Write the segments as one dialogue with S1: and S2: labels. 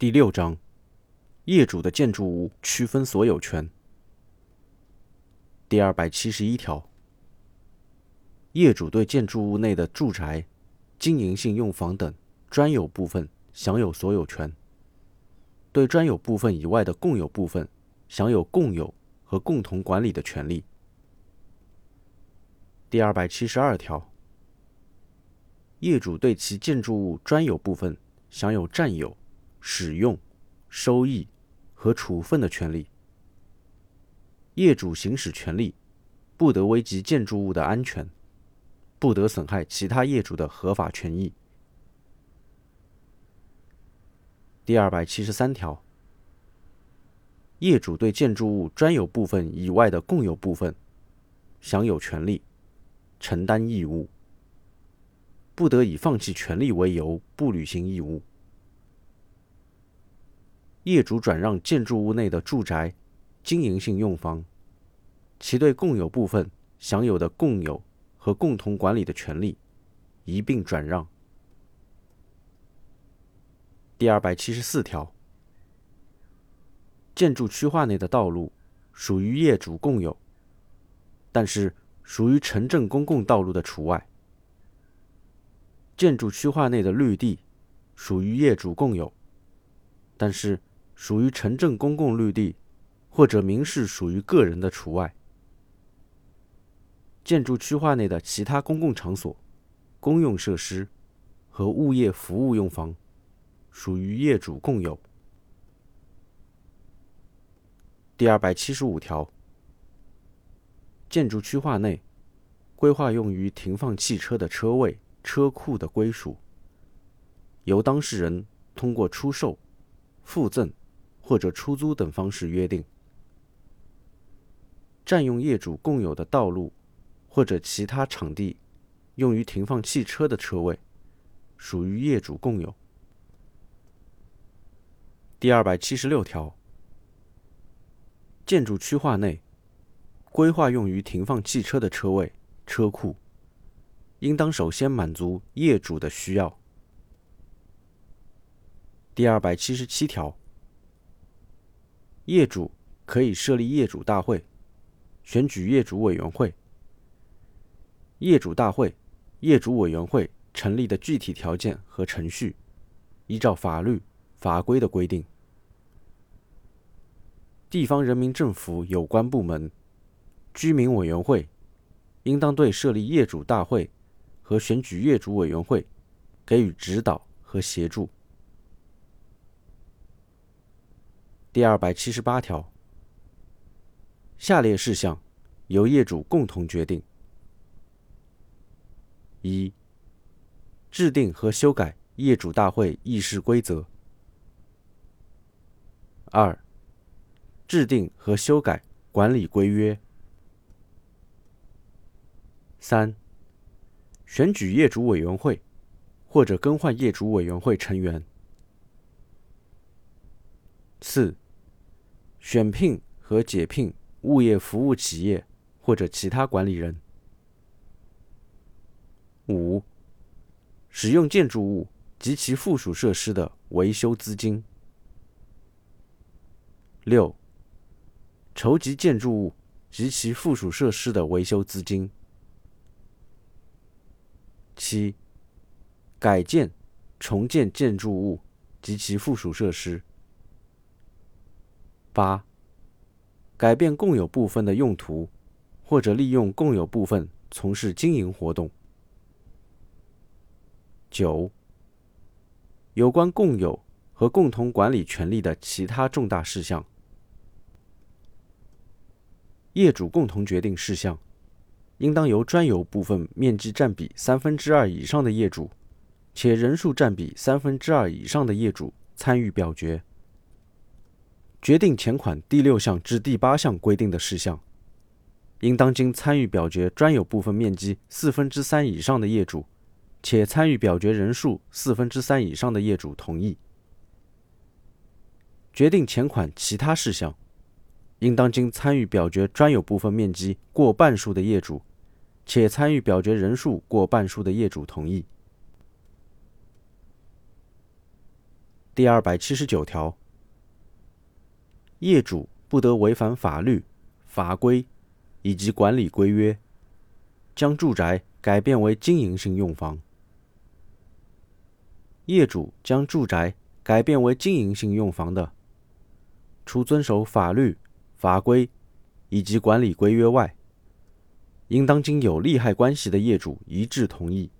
S1: 第六章，业主的建筑物区分所有权。第二百七十一条，业主对建筑物内的住宅、经营性用房等专有部分享有所有权，对专有部分以外的共有部分享有共有和共同管理的权利。第二百七十二条，业主对其建筑物专有部分享有占有。使用、收益和处分的权利。业主行使权利，不得危及建筑物的安全，不得损害其他业主的合法权益。第二百七十三条，业主对建筑物专有部分以外的共有部分，享有权利，承担义务，不得以放弃权利为由不履行义务。业主转让建筑物内的住宅、经营性用房，其对共有部分享有的共有和共同管理的权利，一并转让。第二百七十四条，建筑区划内的道路属于业主共有，但是属于城镇公共道路的除外；建筑区划内的绿地属于业主共有，但是。属于城镇公共绿地，或者民事属于个人的除外。建筑区划内的其他公共场所、公用设施和物业服务用房，属于业主共有。第二百七十五条，建筑区划内规划用于停放汽车的车位、车库的归属，由当事人通过出售、附赠。或者出租等方式约定，占用业主共有的道路或者其他场地，用于停放汽车的车位，属于业主共有。第二百七十六条，建筑区划内规划用于停放汽车的车位、车库，应当首先满足业主的需要。第二百七十七条。业主可以设立业主大会，选举业主委员会。业主大会、业主委员会成立的具体条件和程序，依照法律法规的规定。地方人民政府有关部门、居民委员会，应当对设立业主大会和选举业主委员会给予指导和协助。第二百七十八条，下列事项由业主共同决定：一、制定和修改业主大会议事规则；二、制定和修改管理规约；三、选举业主委员会或者更换业主委员会成员；四。选聘和解聘物业服务企业或者其他管理人。五、使用建筑物及其附属设施的维修资金。六、筹集建筑物及其附属设施的维修资金。七、改建、重建建筑物及其附属设施。八、改变共有部分的用途，或者利用共有部分从事经营活动。九、有关共有和共同管理权利的其他重大事项。业主共同决定事项，应当由专有部分面积占比三分之二以上的业主，且人数占比三分之二以上的业主参与表决。决定前款第六项至第八项规定的事项，应当经参与表决专有部分面积四分之三以上的业主，且参与表决人数四分之三以上的业主同意。决定前款其他事项，应当经参与表决专有部分面积过半数的业主，且参与表决人数过半数的业主同意。第二百七十九条，业主不得违反法律、法规以及管理规约，将住宅改变为经营性用房。业主将住宅改变为经营性用房的，除遵守法律、法规以及管理规约外，应当经有利害关系的业主一致同意。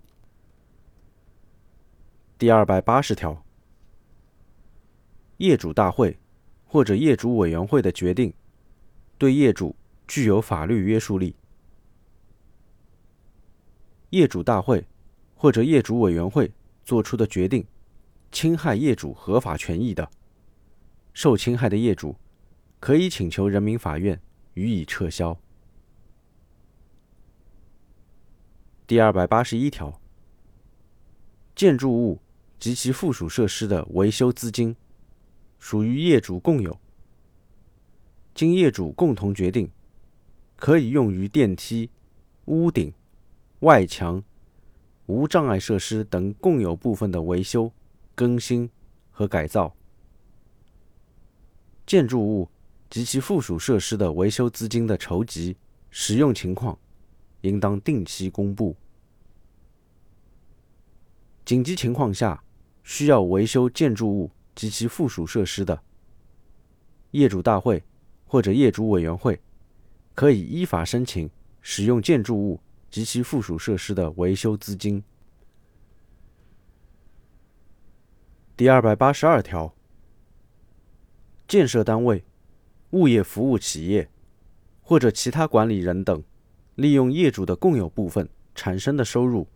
S1: 第二百八十条，业主大会或者业主委员会的决定，对业主具有法律约束力。业主大会或者业主委员会作出的决定，侵害业主合法权益的，受侵害的业主可以请求人民法院予以撤销。第二百八十一条，建筑物。及其附属设施的维修资金，属于业主共有。经业主共同决定，可以用于电梯、屋顶、外墙、无障碍设施等共有部分的维修、更新和改造。建筑物及其附属设施的维修资金的筹集、使用情况，应当定期公布。紧急情况下。需要维修建筑物及其附属设施的，业主大会或者业主委员会可以依法申请使用建筑物及其附属设施的维修资金。第二百八十二条，建设单位、物业服务企业或者其他管理人等，利用业主的共有部分产生的收入，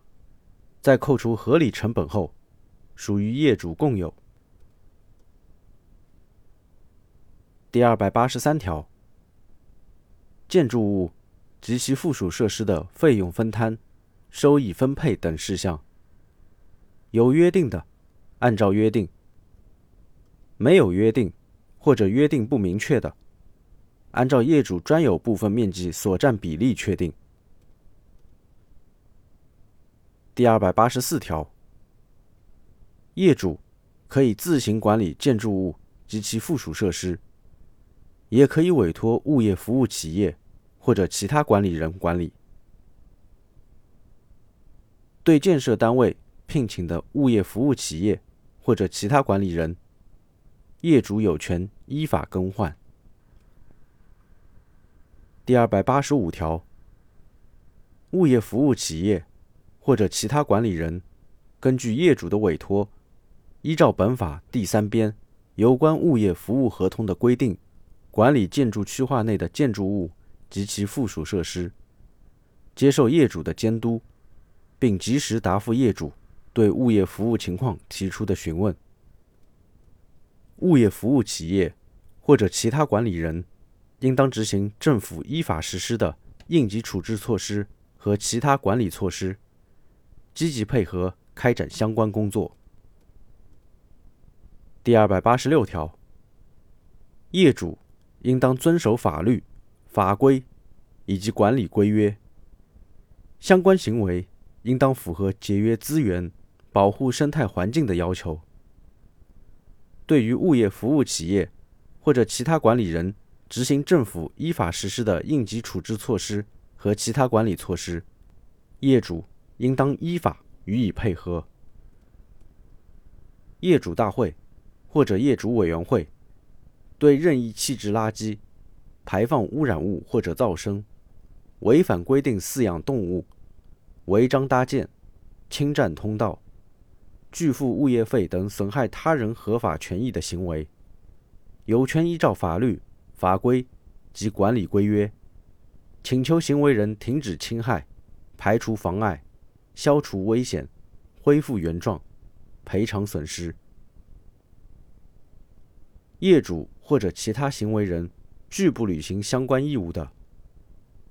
S1: 在扣除合理成本后。属于业主共有。第二百八十三条，建筑物及其附属设施的费用分摊、收益分配等事项，有约定的，按照约定；没有约定或者约定不明确的，按照业主专有部分面积所占比例确定。第二百八十四条。业主可以自行管理建筑物及其附属设施，也可以委托物业服务企业或者其他管理人管理。对建设单位聘请的物业服务企业或者其他管理人，业主有权依法更换。第二百八十五条，物业服务企业或者其他管理人根据业主的委托。依照本法第三编有关物业服务合同的规定，管理建筑区划内的建筑物及其附属设施，接受业主的监督，并及时答复业主对物业服务情况提出的询问。物业服务企业或者其他管理人，应当执行政府依法实施的应急处置措施和其他管理措施，积极配合开展相关工作。第二百八十六条，业主应当遵守法律、法规以及管理规约，相关行为应当符合节约资源、保护生态环境的要求。对于物业服务企业或者其他管理人执行政府依法实施的应急处置措施和其他管理措施，业主应当依法予以配合。业主大会。或者业主委员会对任意弃置垃圾、排放污染物或者噪声、违反规定饲养动物、违章搭建、侵占通道、拒付物业费等损害他人合法权益的行为，有权依照法律法规及管理规约，请求行为人停止侵害、排除妨碍、消除危险、恢复原状、赔偿损失。业主或者其他行为人拒不履行相关义务的，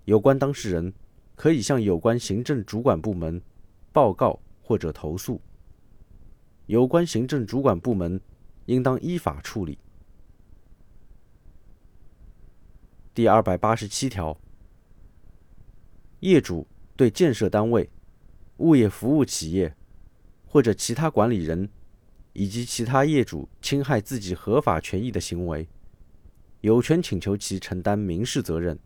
S1: 有关当事人可以向有关行政主管部门报告或者投诉，有关行政主管部门应当依法处理。第二百八十七条，业主对建设单位、物业服务企业或者其他管理人以及其他业主侵害自己合法权益的行为，有权请求其承担民事责任。